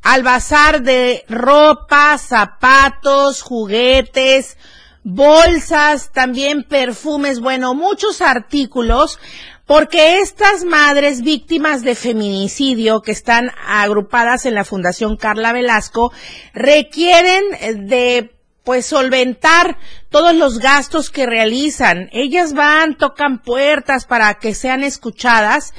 al bazar de ropa, zapatos, juguetes, bolsas, también perfumes, bueno, muchos artículos porque estas madres víctimas de feminicidio que están agrupadas en la Fundación Carla Velasco requieren eh, de pues solventar todos los gastos que realizan. Ellas van, tocan puertas para que sean escuchadas,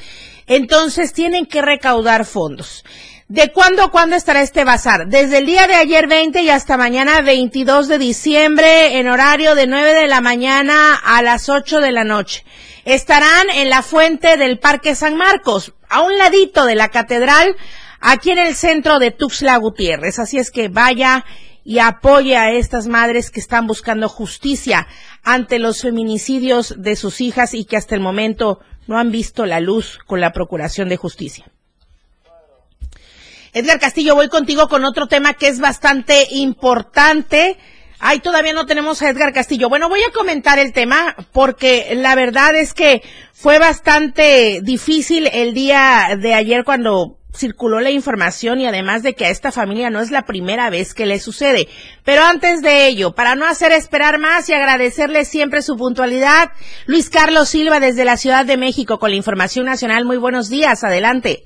entonces tienen que recaudar fondos. ¿De cuándo a cuándo estará este bazar? Desde el día de ayer 20 y hasta mañana 22 de diciembre en horario de 9 de la mañana a las 8 de la noche estarán en la fuente del Parque San Marcos, a un ladito de la catedral, aquí en el centro de Tuxtla Gutiérrez. Así es que vaya y apoye a estas madres que están buscando justicia ante los feminicidios de sus hijas y que hasta el momento no han visto la luz con la Procuración de Justicia. Edgar Castillo, voy contigo con otro tema que es bastante importante Ay, todavía no tenemos a Edgar Castillo. Bueno, voy a comentar el tema porque la verdad es que fue bastante difícil el día de ayer cuando circuló la información y además de que a esta familia no es la primera vez que le sucede. Pero antes de ello, para no hacer esperar más y agradecerle siempre su puntualidad, Luis Carlos Silva desde la Ciudad de México con la información nacional. Muy buenos días, adelante.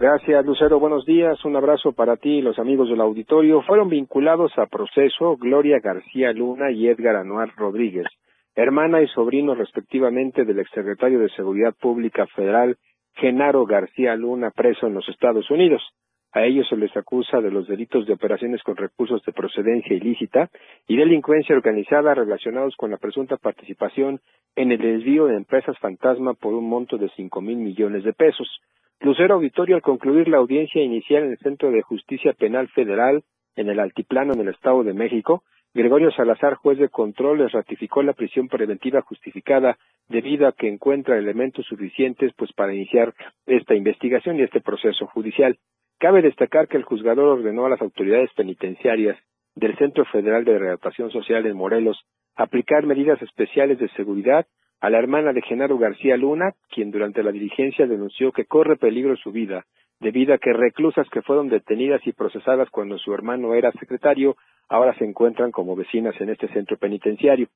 Gracias, Lucero. Buenos días. Un abrazo para ti y los amigos del auditorio. Fueron vinculados a proceso Gloria García Luna y Edgar Anuar Rodríguez, hermana y sobrino respectivamente del exsecretario de Seguridad Pública Federal Genaro García Luna, preso en los Estados Unidos. A ellos se les acusa de los delitos de operaciones con recursos de procedencia ilícita y delincuencia organizada relacionados con la presunta participación en el desvío de empresas fantasma por un monto de cinco mil millones de pesos. Lucero Auditorio, al concluir la audiencia inicial en el Centro de Justicia Penal Federal en el Altiplano en el Estado de México, Gregorio Salazar, juez de control, les ratificó la prisión preventiva justificada debido a que encuentra elementos suficientes pues para iniciar esta investigación y este proceso judicial. Cabe destacar que el juzgador ordenó a las autoridades penitenciarias del Centro Federal de Readaptación Social en Morelos aplicar medidas especiales de seguridad a la hermana de Genaro García Luna, quien durante la diligencia denunció que corre peligro su vida debido a que reclusas que fueron detenidas y procesadas cuando su hermano era secretario ahora se encuentran como vecinas en este centro penitenciario.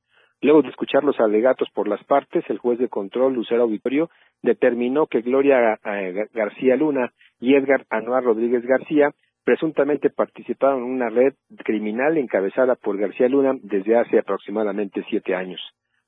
Luego de escuchar los alegatos por las partes, el juez de control Lucero Auditorio determinó que Gloria eh, García Luna y Edgar Anuar Rodríguez García presuntamente participaron en una red criminal encabezada por García Luna desde hace aproximadamente siete años.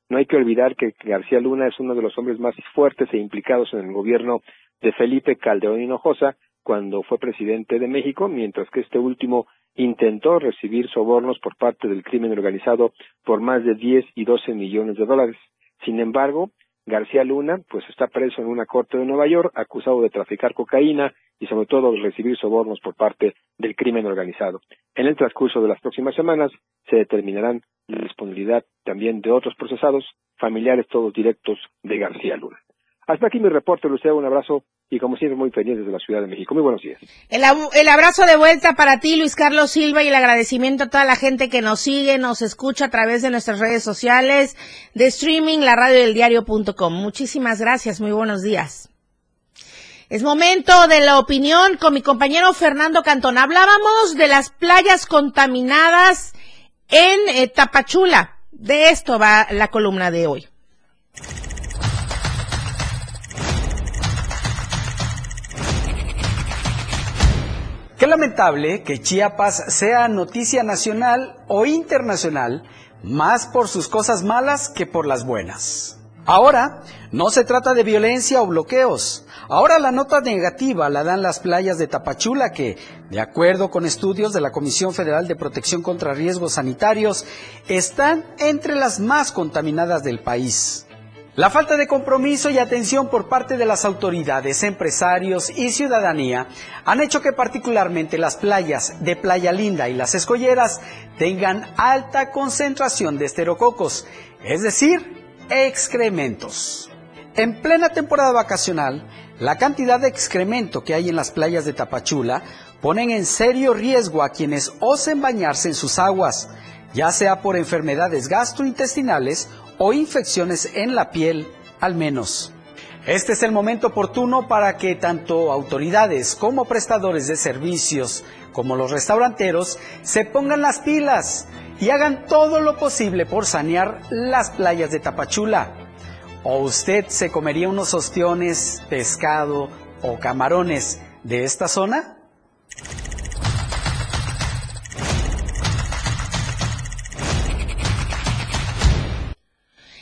No hay que olvidar que García Luna es uno de los hombres más fuertes e implicados en el gobierno de Felipe Calderón Hinojosa cuando fue presidente de México, mientras que este último intentó recibir sobornos por parte del crimen organizado por más de 10 y 12 millones de dólares. Sin embargo, García Luna, pues está preso en una corte de Nueva York, acusado de traficar cocaína y sobre todo de recibir sobornos por parte del crimen organizado. En el transcurso de las próximas semanas se determinarán la disponibilidad también de otros procesados, familiares todos directos de García Luna. Hasta aquí mi reporte, Lucía, un abrazo y como siempre muy pendientes de la Ciudad de México. Muy buenos días. El, el, abrazo de vuelta para ti, Luis Carlos Silva, y el agradecimiento a toda la gente que nos sigue, nos escucha a través de nuestras redes sociales, de streaming, la radio del diario.com. Muchísimas gracias, muy buenos días. Es momento de la opinión con mi compañero Fernando Cantón. Hablábamos de las playas contaminadas en eh, Tapachula. De esto va la columna de hoy. Qué lamentable que Chiapas sea noticia nacional o internacional más por sus cosas malas que por las buenas. Ahora, no se trata de violencia o bloqueos. Ahora la nota negativa la dan las playas de Tapachula que, de acuerdo con estudios de la Comisión Federal de Protección contra Riesgos Sanitarios, están entre las más contaminadas del país. La falta de compromiso y atención por parte de las autoridades, empresarios y ciudadanía han hecho que particularmente las playas de Playa Linda y las escolleras tengan alta concentración de esterococos, es decir, excrementos. En plena temporada vacacional, la cantidad de excremento que hay en las playas de Tapachula ponen en serio riesgo a quienes osen bañarse en sus aguas, ya sea por enfermedades gastrointestinales o infecciones en la piel al menos. Este es el momento oportuno para que tanto autoridades como prestadores de servicios como los restauranteros se pongan las pilas y hagan todo lo posible por sanear las playas de Tapachula. ¿O usted se comería unos ostiones, pescado o camarones de esta zona?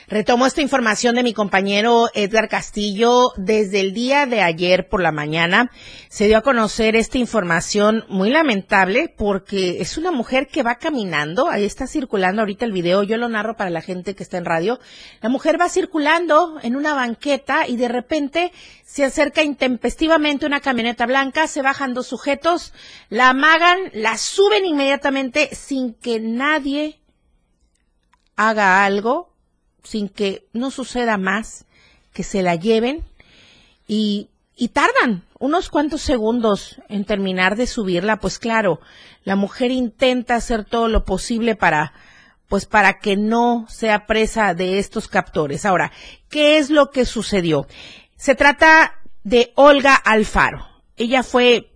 Retomo esta información de mi compañero Edgar Castillo. Desde el día de ayer por la mañana se dio a conocer esta información muy lamentable porque es una mujer que va caminando. Ahí está circulando ahorita el video. Yo lo narro para la gente que está en radio. La mujer va circulando en una banqueta y de repente se acerca intempestivamente una camioneta blanca. Se bajan dos sujetos, la amagan, la suben inmediatamente sin que nadie haga algo sin que no suceda más, que se la lleven y, y tardan unos cuantos segundos en terminar de subirla, pues claro, la mujer intenta hacer todo lo posible para, pues para que no sea presa de estos captores. Ahora, ¿qué es lo que sucedió? Se trata de Olga Alfaro. Ella fue,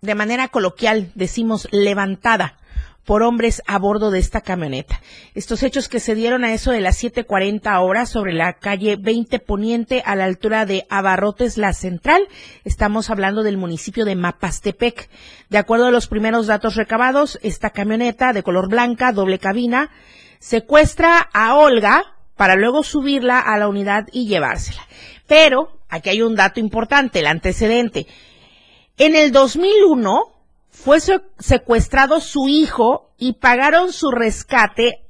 de manera coloquial, decimos, levantada por hombres a bordo de esta camioneta. Estos hechos que se dieron a eso de las 7:40 horas sobre la calle 20 Poniente a la altura de Abarrotes La Central. Estamos hablando del municipio de Mapastepec. De acuerdo a los primeros datos recabados, esta camioneta de color blanca, doble cabina, secuestra a Olga para luego subirla a la unidad y llevársela. Pero aquí hay un dato importante, el antecedente. En el 2001, fue secuestrado su hijo y pagaron su rescate.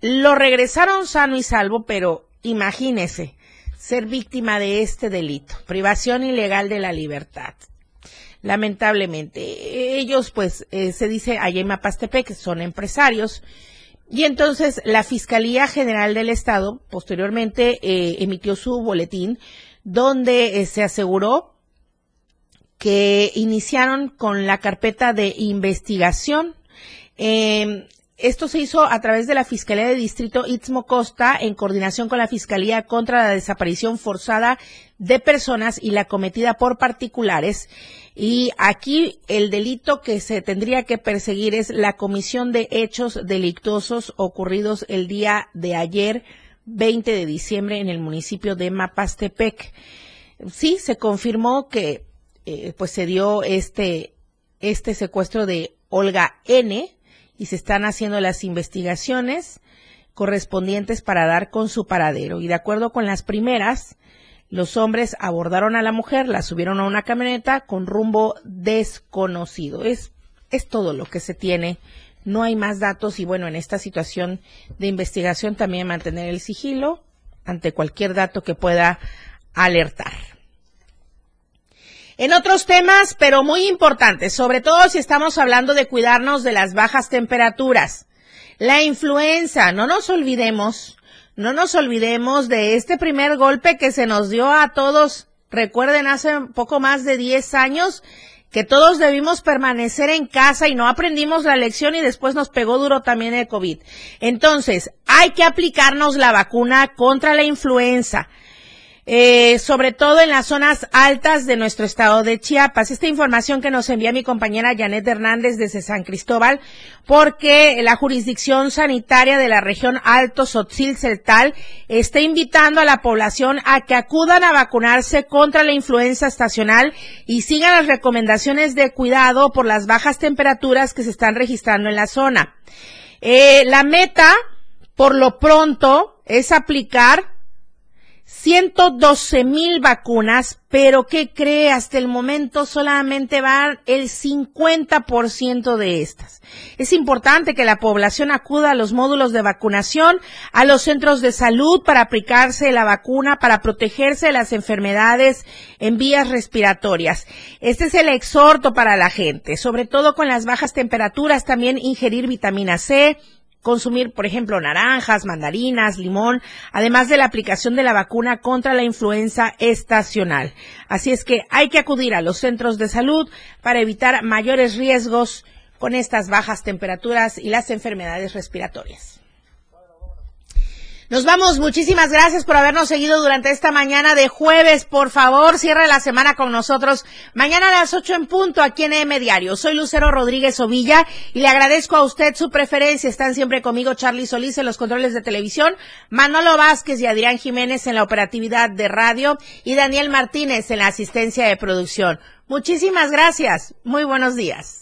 Lo regresaron sano y salvo, pero imagínese ser víctima de este delito, privación ilegal de la libertad. lamentablemente. Ellos, pues, eh, se dice allá en Mapastepec, son empresarios. Y entonces la Fiscalía General del Estado posteriormente eh, emitió su boletín donde eh, se aseguró que iniciaron con la carpeta de investigación. Eh, esto se hizo a través de la Fiscalía de Distrito Istmo Costa en coordinación con la Fiscalía contra la desaparición forzada de personas y la cometida por particulares. Y aquí el delito que se tendría que perseguir es la comisión de hechos delictuosos ocurridos el día de ayer, 20 de diciembre, en el municipio de Mapastepec. Sí, se confirmó que eh, pues se dio este, este secuestro de Olga N., y se están haciendo las investigaciones correspondientes para dar con su paradero. Y de acuerdo con las primeras, los hombres abordaron a la mujer, la subieron a una camioneta con rumbo desconocido. Es, es todo lo que se tiene. No hay más datos y bueno, en esta situación de investigación también mantener el sigilo ante cualquier dato que pueda alertar. En otros temas, pero muy importantes, sobre todo si estamos hablando de cuidarnos de las bajas temperaturas. La influenza, no nos olvidemos, no nos olvidemos de este primer golpe que se nos dio a todos. Recuerden, hace poco más de 10 años que todos debimos permanecer en casa y no aprendimos la lección y después nos pegó duro también el COVID. Entonces, hay que aplicarnos la vacuna contra la influenza eh, sobre todo en las zonas altas de nuestro estado de Chiapas. Esta información que nos envía mi compañera Janet Hernández desde San Cristóbal, porque la jurisdicción sanitaria de la región Alto Sotzil Celtal está invitando a la población a que acudan a vacunarse contra la influenza estacional y sigan las recomendaciones de cuidado por las bajas temperaturas que se están registrando en la zona. Eh, la meta, por lo pronto, es aplicar 112 mil vacunas, pero ¿qué cree? Hasta el momento solamente van el 50% de estas. Es importante que la población acuda a los módulos de vacunación, a los centros de salud para aplicarse la vacuna, para protegerse de las enfermedades en vías respiratorias. Este es el exhorto para la gente, sobre todo con las bajas temperaturas, también ingerir vitamina C, consumir, por ejemplo, naranjas, mandarinas, limón, además de la aplicación de la vacuna contra la influenza estacional. Así es que hay que acudir a los centros de salud para evitar mayores riesgos con estas bajas temperaturas y las enfermedades respiratorias. Nos vamos. Muchísimas gracias por habernos seguido durante esta mañana de jueves. Por favor, cierre la semana con nosotros. Mañana a las 8 en punto aquí en M Diario. Soy Lucero Rodríguez Ovilla y le agradezco a usted su preferencia. Están siempre conmigo Charlie Solís en los controles de televisión, Manolo Vázquez y Adrián Jiménez en la operatividad de radio y Daniel Martínez en la asistencia de producción. Muchísimas gracias. Muy buenos días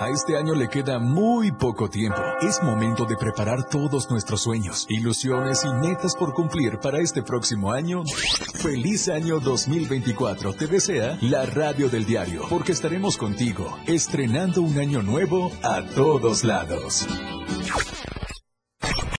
A este año le queda muy poco tiempo. Es momento de preparar todos nuestros sueños, ilusiones y metas por cumplir para este próximo año. Feliz año 2024. Te desea la radio del diario, porque estaremos contigo, estrenando un año nuevo a todos lados.